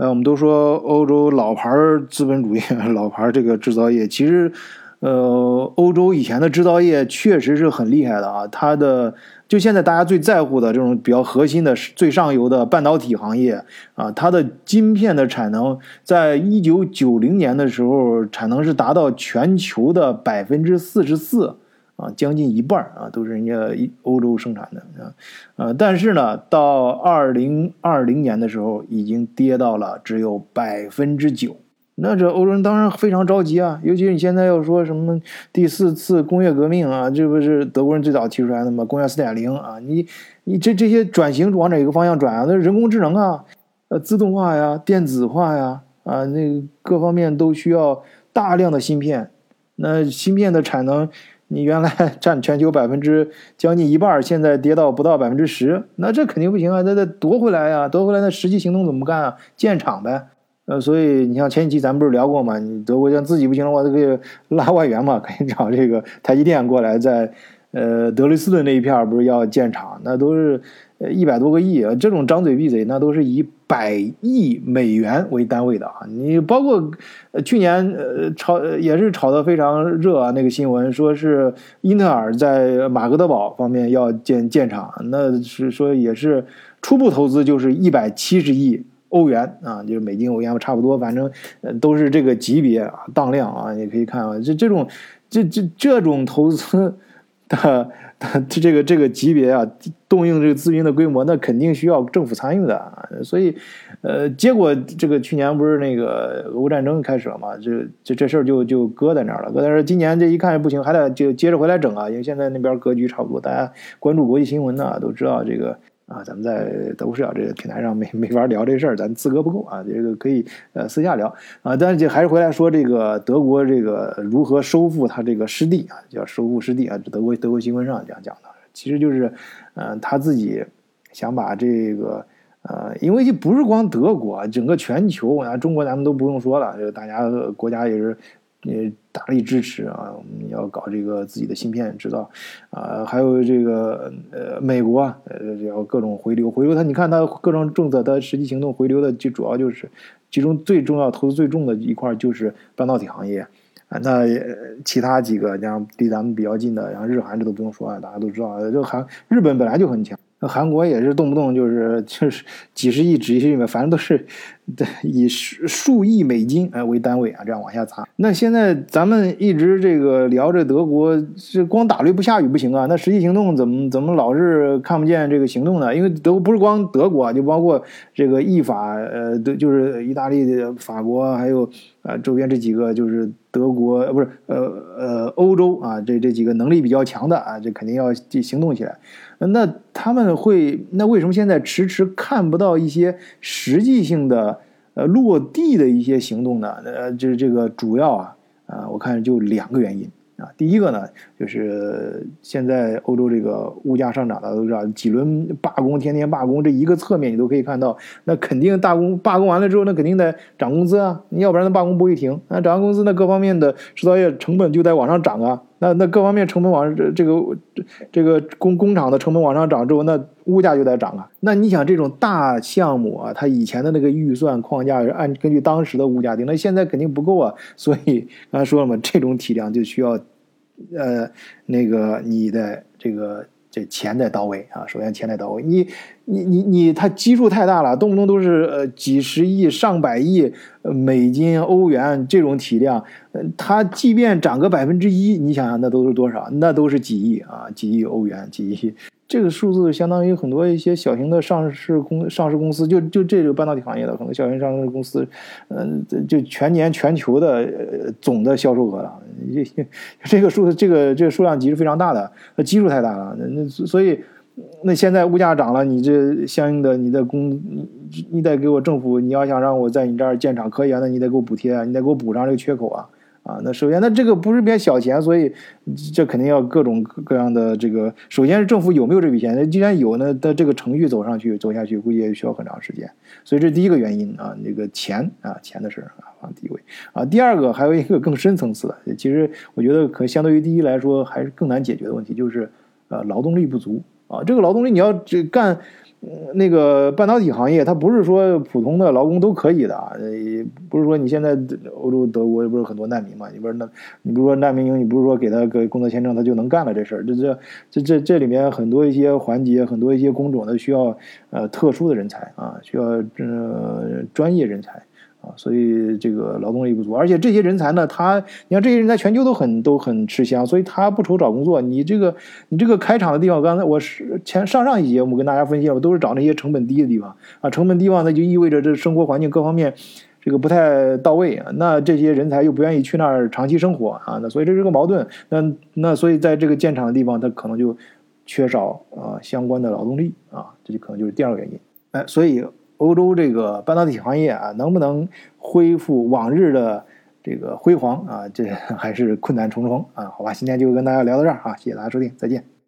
呃，我们都说欧洲老牌资本主义、老牌这个制造业，其实，呃，欧洲以前的制造业确实是很厉害的啊。它的就现在大家最在乎的这种比较核心的、最上游的半导体行业啊，它的晶片的产能，在一九九零年的时候，产能是达到全球的百分之四十四。啊，将近一半啊，都是人家欧洲生产的啊，呃，但是呢，到二零二零年的时候，已经跌到了只有百分之九。那这欧洲人当然非常着急啊，尤其是你现在要说什么第四次工业革命啊，这不是德国人最早提出来的吗？工业四点零啊，你你这这些转型往哪个方向转啊？那人工智能啊，呃，自动化呀，电子化呀，啊，那各方面都需要大量的芯片，那芯片的产能。你原来 占全球百分之将近一半，现在跌到不到百分之十，那这肯定不行啊！那得夺回来呀，夺回来那实际行动怎么干啊？建厂呗。呃，所以你像前几期咱们不是聊过嘛？你德国像自己不行的话，就可以拉外援嘛，可以找这个台积电过来，在呃德累斯顿那一片儿不是要建厂，那都是。呃，一百多个亿啊，这种张嘴闭嘴，那都是一百亿美元为单位的啊。你包括去年呃炒也是炒得非常热啊，那个新闻说是英特尔在马格德堡方面要建建厂，那是说也是初步投资就是一百七十亿欧元啊，就是美金欧元差不多，反正都是这个级别啊，当量啊，你可以看啊，这这种这这这种投资 的。这这个这个级别啊，动用这个资金的规模，那肯定需要政府参与的。所以，呃，结果这个去年不是那个俄乌战争开始了嘛，这这这事儿就就搁在那儿了。搁在那儿，今年这一看不行，还得就接着回来整啊。因为现在那边格局差不多，大家关注国际新闻呢，都知道这个。啊，咱们在德国视角这个平台上没没法聊这事儿，咱资格不够啊，这个可以呃私下聊啊。但是就还是回来说这个德国这个如何收复他这个失地啊，叫收复失地啊。德国德国新闻上讲讲的，其实就是，嗯，他自己想把这个呃，因为就不是光德国，整个全球啊，中国咱们都不用说了，这个大家国家也是。也大力支持啊！我们要搞这个自己的芯片制造，啊，还有这个呃，美国呃，要各种回流，回流它，你看它各种政策，它实际行动回流的就主要就是，其中最重要投资最重的一块就是半导体行业啊。那其他几个像离咱们比较近的，像日韩这都不用说啊，大家都知道，就韩日本本来就很强。那韩国也是动不动就是就是几十亿、几十亿美，反正都是对以数数亿美金哎为单位啊，这样往下砸。那现在咱们一直这个聊着德国，是光打雷不下雨不行啊。那实际行动怎么怎么老是看不见这个行动呢？因为德国不是光德国啊，就包括这个意法，呃，都就是意大利、法国，还有呃周边这几个就是德国，不是呃呃欧洲啊，这这几个能力比较强的啊，这肯定要行动起来。那他们会，那为什么现在迟迟看不到一些实际性的呃落地的一些行动呢？呃，就是这个主要啊，啊，我看就两个原因啊。第一个呢，就是现在欧洲这个物价上涨，大家都知道，几轮罢工，天天罢工，这一个侧面你都可以看到，那肯定大工罢工完了之后，那肯定得涨工资啊，要不然那罢工不会停，那涨完工资，那各方面的制造业成本就得往上涨啊。那那各方面成本往这这个这个工工厂的成本往上涨之后，那物价就得涨啊。那你想这种大项目啊，它以前的那个预算框架是按根据当时的物价定，那现在肯定不够啊。所以刚才说了嘛，这种体量就需要，呃，那个你的这个。这钱得到位啊！首先钱得到位，你你你你，它基数太大了，动不动都是呃几十亿、上百亿美金、欧元这种体量，它即便涨个百分之一，你想想那都是多少？那都是几亿啊，几亿欧元，几亿。这个数字相当于很多一些小型的上市公上市公司，就就这个半导体行业的很多小型上市公司，嗯，就全年全球的总的销售额了。这这个数，这个这个数量级是非常大的，基数太大了。那那所以，那现在物价涨了，你这相应的你的工，你你得给我政府，你要想让我在你这儿建厂可以啊，那你得给我补贴啊，你得给我补上这个缺口啊。啊，那首先，那这个不是点小钱，所以这肯定要各种各样的这个。首先是政府有没有这笔钱？那既然有呢，那这个程序走上去、走下去，估计也需要很长时间。所以这第一个原因啊，那个钱啊，钱的事啊放第一位啊。第二个还有一个更深层次的，其实我觉得可相对于第一来说还是更难解决的问题，就是呃劳动力不足啊。这个劳动力你要这干。那个半导体行业，它不是说普通的劳工都可以的啊，也，不是说你现在欧洲德国不是很多难民嘛？你不是那，你不是说难民营，你不是说给他个工作签证他就能干了这事儿？这这这这这里面很多一些环节，很多一些工种，它需要呃特殊的人才啊，需要呃专业人才。啊，所以这个劳动力不足，而且这些人才呢，他你看这些人在全球都很都很吃香，所以他不愁找工作。你这个你这个开厂的地方，刚才我是前上上一节我们跟大家分析了，都是找那些成本低的地方啊，成本低方那就意味着这生活环境各方面这个不太到位啊，那这些人才又不愿意去那儿长期生活啊，那所以这是个矛盾。那那所以在这个建厂的地方，它可能就缺少啊相关的劳动力啊，这就可能就是第二个原因。哎，所以。欧洲这个半导体行业啊，能不能恢复往日的这个辉煌啊？这还是困难重重啊！好吧，今天就跟大家聊到这儿啊，谢谢大家收听，再见。